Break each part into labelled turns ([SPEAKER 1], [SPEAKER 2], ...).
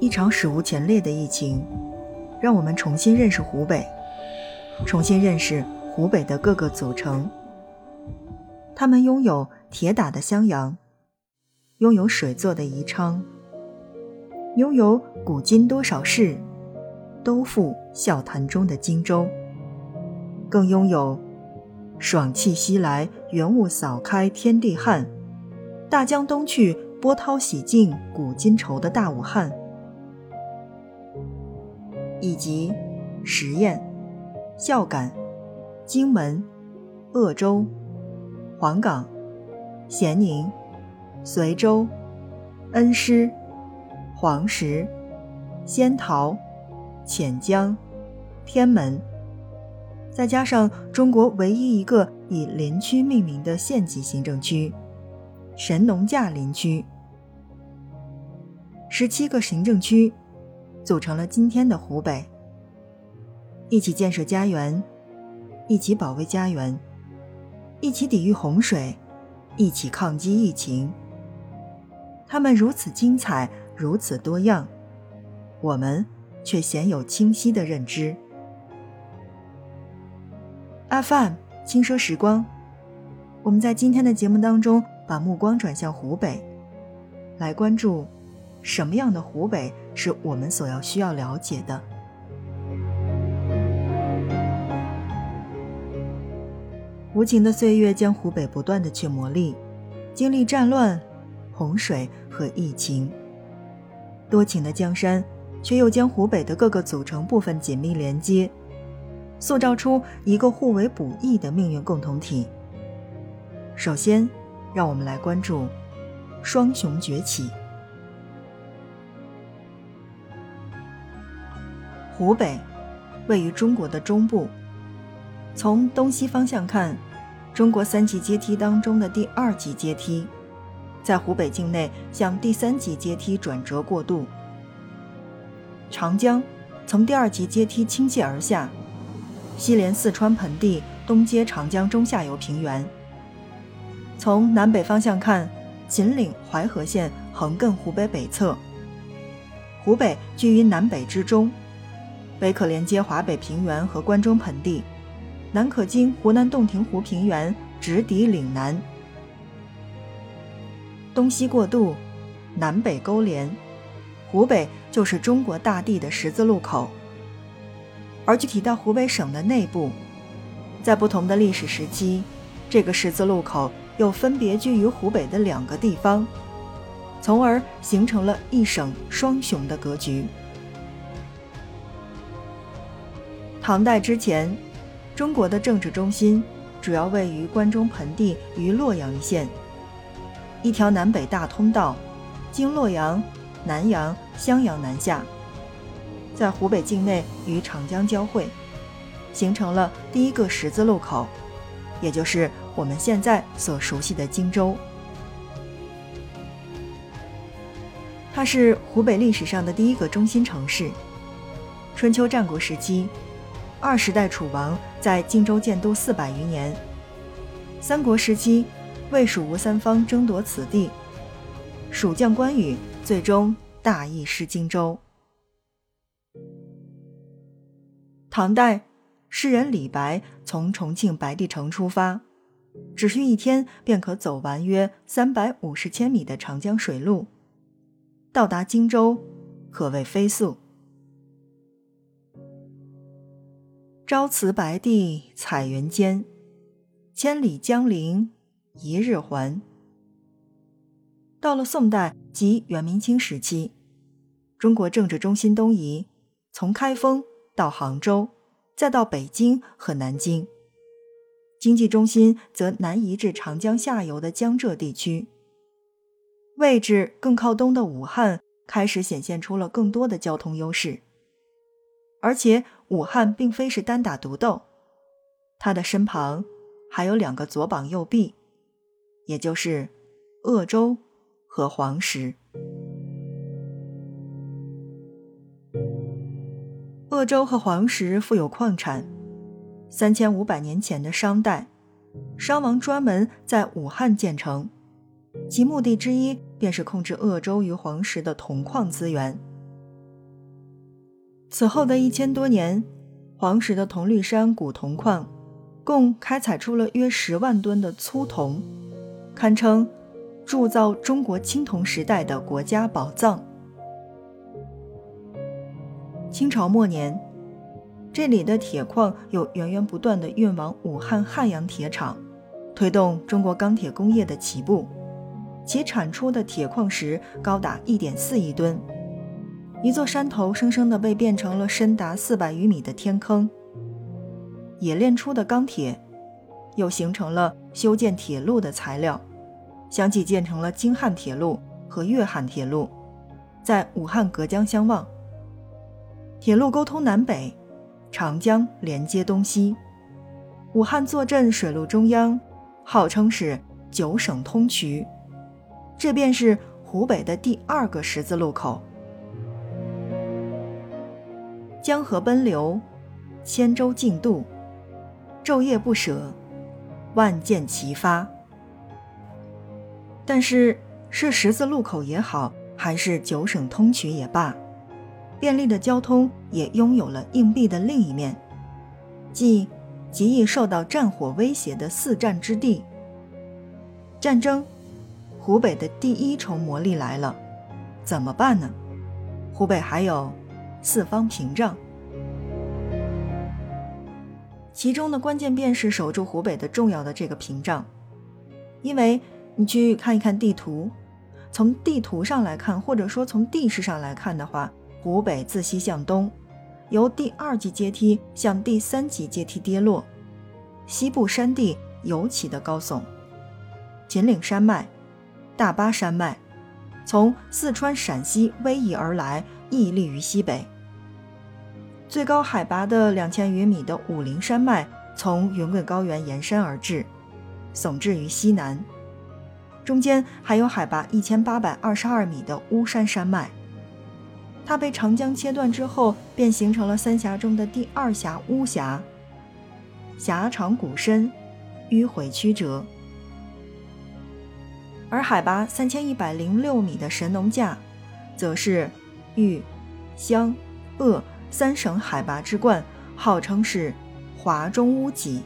[SPEAKER 1] 一场史无前例的疫情，让我们重新认识湖北，重新认识湖北的各个组成。他们拥有铁打的襄阳，拥有水做的宜昌，拥有古今多少事，都付笑谈中的荆州，更拥有爽气袭来，云雾扫开天地汉，大江东去，波涛洗尽古今愁的大武汉。以及十堰、孝感、荆门、鄂州、黄冈、咸宁、随州、恩施、黄石、仙桃、潜江、天门，再加上中国唯一一个以林区命名的县级行政区——神农架林区，十七个行政区。组成了今天的湖北。一起建设家园，一起保卫家园，一起抵御洪水，一起抗击疫情。他们如此精彩，如此多样，我们却鲜有清晰的认知。FM 轻奢时光，我们在今天的节目当中，把目光转向湖北，来关注。什么样的湖北是我们所要需要了解的？无情的岁月将湖北不断的去磨砺，经历战乱、洪水和疫情；多情的江山却又将湖北的各个组成部分紧密连接，塑造出一个互为补益的命运共同体。首先，让我们来关注双雄崛起。湖北位于中国的中部，从东西方向看，中国三级阶梯当中的第二级阶梯，在湖北境内向第三级阶梯转折过渡。长江从第二级阶梯倾泻而下，西连四川盆地，东接长江中下游平原。从南北方向看，秦岭淮河线横亘湖北北侧，湖北居于南北之中。北可连接华北平原和关中盆地，南可经湖南洞庭湖平原直抵岭南。东西过渡，南北勾连，湖北就是中国大地的十字路口。而具体到湖北省的内部，在不同的历史时期，这个十字路口又分别居于湖北的两个地方，从而形成了一省双雄的格局。唐代之前，中国的政治中心主要位于关中盆地与洛阳一线。一条南北大通道，经洛阳、南阳、襄阳南下，在湖北境内与长江交汇，形成了第一个十字路口，也就是我们现在所熟悉的荆州。它是湖北历史上的第一个中心城市。春秋战国时期。二十代楚王在荆州建都四百余年。三国时期，魏、蜀、吴三方争夺此地，蜀将关羽最终大意失荆州。唐代，诗人李白从重庆白帝城出发，只需一天便可走完约三百五十千米的长江水路，到达荆州可谓飞速。朝辞白帝彩云间，千里江陵一日还。到了宋代及元明清时期，中国政治中心东移，从开封到杭州，再到北京和南京；经济中心则南移至长江下游的江浙地区。位置更靠东的武汉开始显现出了更多的交通优势，而且。武汉并非是单打独斗，他的身旁还有两个左膀右臂，也就是鄂州和黄石。鄂州和黄石富有矿产，三千五百年前的商代，商王专门在武汉建成，其目的之一便是控制鄂州与黄石的铜矿资源，此后的一千多年，黄石的铜绿山古铜矿共开采出了约十万吨的粗铜，堪称铸造中国青铜时代的国家宝藏。清朝末年，这里的铁矿有源源不断的运往武汉汉阳铁厂，推动中国钢铁工业的起步，其产出的铁矿石高达一点四亿吨。一座山头生生的被变成了深达四百余米的天坑，冶炼出的钢铁，又形成了修建铁路的材料，相继建成了京汉铁路和粤汉铁路，在武汉隔江相望。铁路沟通南北，长江连接东西，武汉坐镇水路中央，号称是九省通衢，这便是湖北的第二个十字路口。江河奔流，千舟竞渡，昼夜不舍，万箭齐发。但是，是十字路口也好，还是九省通衢也罢，便利的交通也拥有了硬币的另一面，即极易受到战火威胁的四战之地。战争，湖北的第一重魔力来了，怎么办呢？湖北还有。四方屏障，其中的关键便是守住湖北的重要的这个屏障，因为你去看一看地图，从地图上来看，或者说从地势上来看的话，湖北自西向东，由第二级阶梯向第三级阶梯跌落，西部山地尤其的高耸，秦岭山脉、大巴山脉，从四川、陕西逶迤而来。屹立于西北，最高海拔的两千余米的武陵山脉从云贵高原延伸而至，耸峙于西南。中间还有海拔一千八百二十二米的巫山山脉，它被长江切断之后，便形成了三峡中的第二峡巫峡。峡长谷深，迂回曲折。而海拔三千一百零六米的神农架，则是。豫、湘、鄂三省海拔之冠，号称是华中屋脊，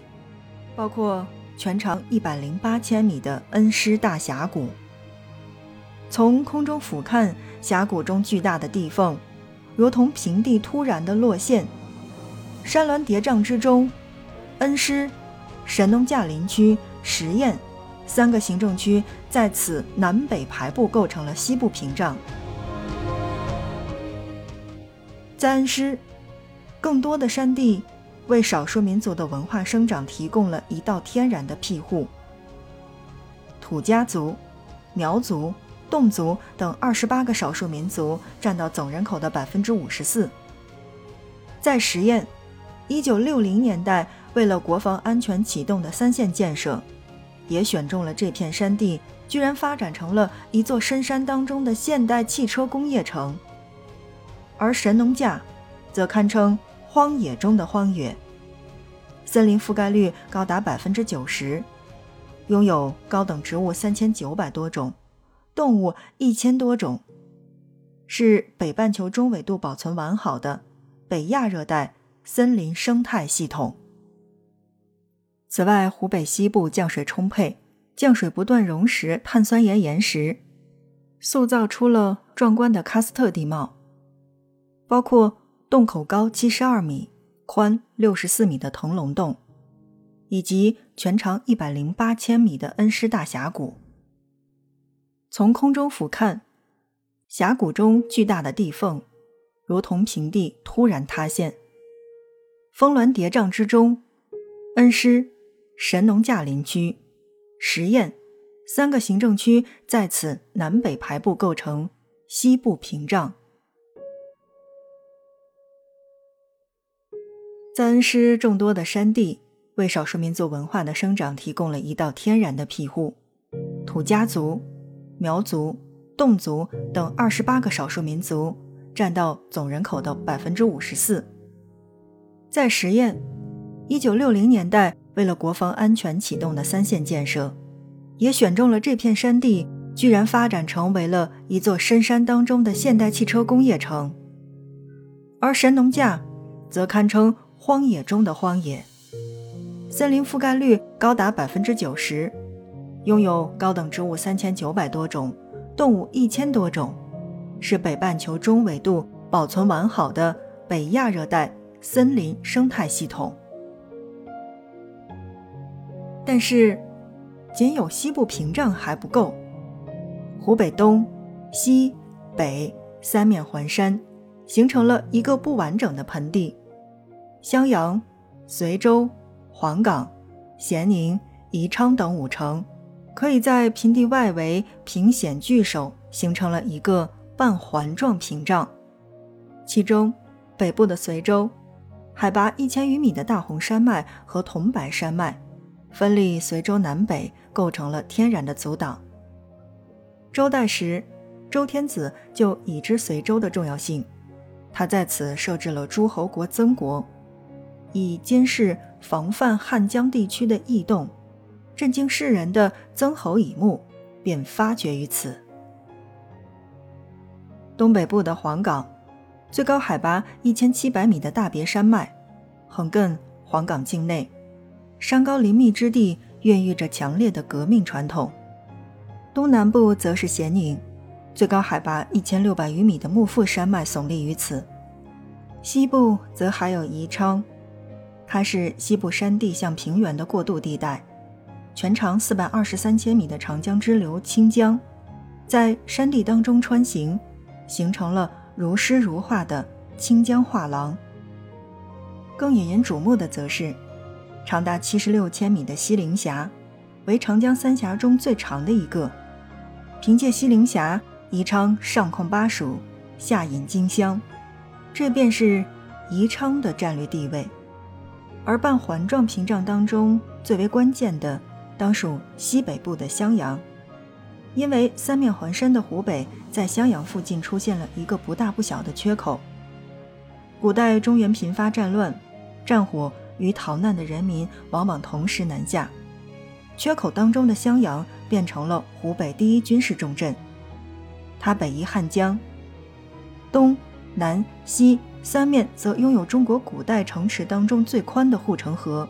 [SPEAKER 1] 包括全长一百零八千米的恩施大峡谷。从空中俯瞰峡谷中巨大的地缝，如同平地突然的落线。山峦叠嶂之中，恩施、神农架林区、十堰三个行政区在此南北排布，构成了西部屏障。三师，更多的山地为少数民族的文化生长提供了一道天然的庇护。土家族、苗族、侗族等二十八个少数民族占到总人口的百分之五十四。在十堰，一九六零年代为了国防安全启动的三线建设，也选中了这片山地，居然发展成了一座深山当中的现代汽车工业城。而神农架，则堪称荒野中的荒野，森林覆盖率高达百分之九十，拥有高等植物三千九百多种，动物一千多种，是北半球中纬度保存完好的北亚热带森林生态系统。此外，湖北西部降水充沛，降水不断溶蚀碳酸盐岩石，塑造出了壮观的喀斯特地貌。包括洞口高七十二米、宽六十四米的腾龙洞，以及全长一百零八千米的恩施大峡谷。从空中俯瞰，峡谷中巨大的地缝，如同平地突然塌陷。峰峦叠嶂之中，恩施、神农架林区、十堰三个行政区在此南北排布，构成西部屏障。在恩施众多的山地，为少数民族文化的生长提供了一道天然的庇护。土家族、苗族、侗族等二十八个少数民族占到总人口的百分之五十四。在十堰，一九六零年代为了国防安全启动的三线建设，也选中了这片山地，居然发展成为了一座深山当中的现代汽车工业城。而神农架则堪称荒野中的荒野，森林覆盖率高达百分之九十，拥有高等植物三千九百多种，动物一千多种，是北半球中纬度保存完好的北亚热带森林生态系统。但是，仅有西部屏障还不够，湖北东、西北三面环山。形成了一个不完整的盆地，襄阳、随州、黄冈、咸宁、宜昌等五城，可以在平地外围凭险据守，形成了一个半环状屏障。其中，北部的随州，海拔一千余米的大红山脉和桐柏山脉，分立随州南北，构成了天然的阻挡。周代时，周天子就已知随州的重要性。他在此设置了诸侯国曾国，以监视防范汉江地区的异动，震惊世人的曾侯乙墓便发掘于此。东北部的黄冈，最高海拔一千七百米的大别山脉，横亘黄冈境内，山高林密之地，孕育着强烈的革命传统。东南部则是咸宁。最高海拔一千六百余米的幕阜山脉耸立于此，西部则还有宜昌，它是西部山地向平原的过渡地带。全长四百二十三千米的长江支流清江，在山地当中穿行，形成了如诗如画的清江画廊。更引人瞩目的则是，长达七十六千米的西陵峡，为长江三峡中最长的一个。凭借西陵峡。宜昌上控巴蜀，下引荆襄，这便是宜昌的战略地位。而半环状屏障当中最为关键的，当属西北部的襄阳，因为三面环山的湖北在襄阳附近出现了一个不大不小的缺口。古代中原频发战乱，战火与逃难的人民往往同时南下，缺口当中的襄阳变成了湖北第一军事重镇。它北依汉江，东南西三面则拥有中国古代城池当中最宽的护城河，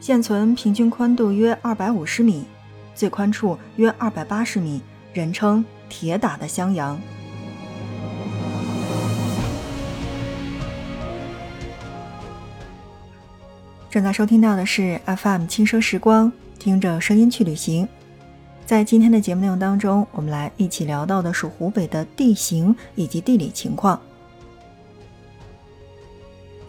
[SPEAKER 1] 现存平均宽度约二百五十米，最宽处约二百八十米，人称“铁打的襄阳”。正在收听到的是 FM 轻奢时光，听着声音去旅行。在今天的节目内容当中，我们来一起聊到的是湖北的地形以及地理情况。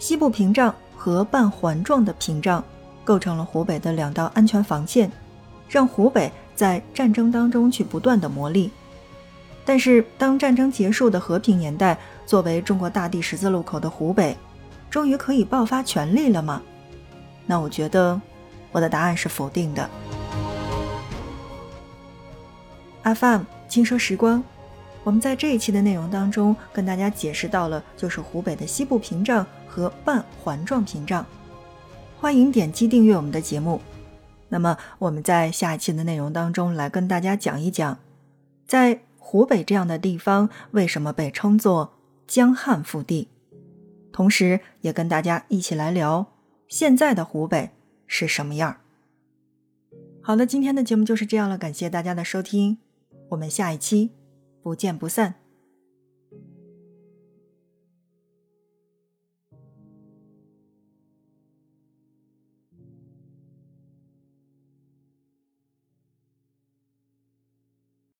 [SPEAKER 1] 西部屏障和半环状的屏障构成了湖北的两道安全防线，让湖北在战争当中去不断的磨砺。但是，当战争结束的和平年代，作为中国大地十字路口的湖北，终于可以爆发权力了吗？那我觉得，我的答案是否定的。FM 轻奢时光，我们在这一期的内容当中跟大家解释到了，就是湖北的西部屏障和半环状屏障。欢迎点击订阅我们的节目。那么我们在下一期的内容当中来跟大家讲一讲，在湖北这样的地方为什么被称作江汉腹地，同时也跟大家一起来聊现在的湖北是什么样。好的，今天的节目就是这样了，感谢大家的收听。我们下一期不见不散。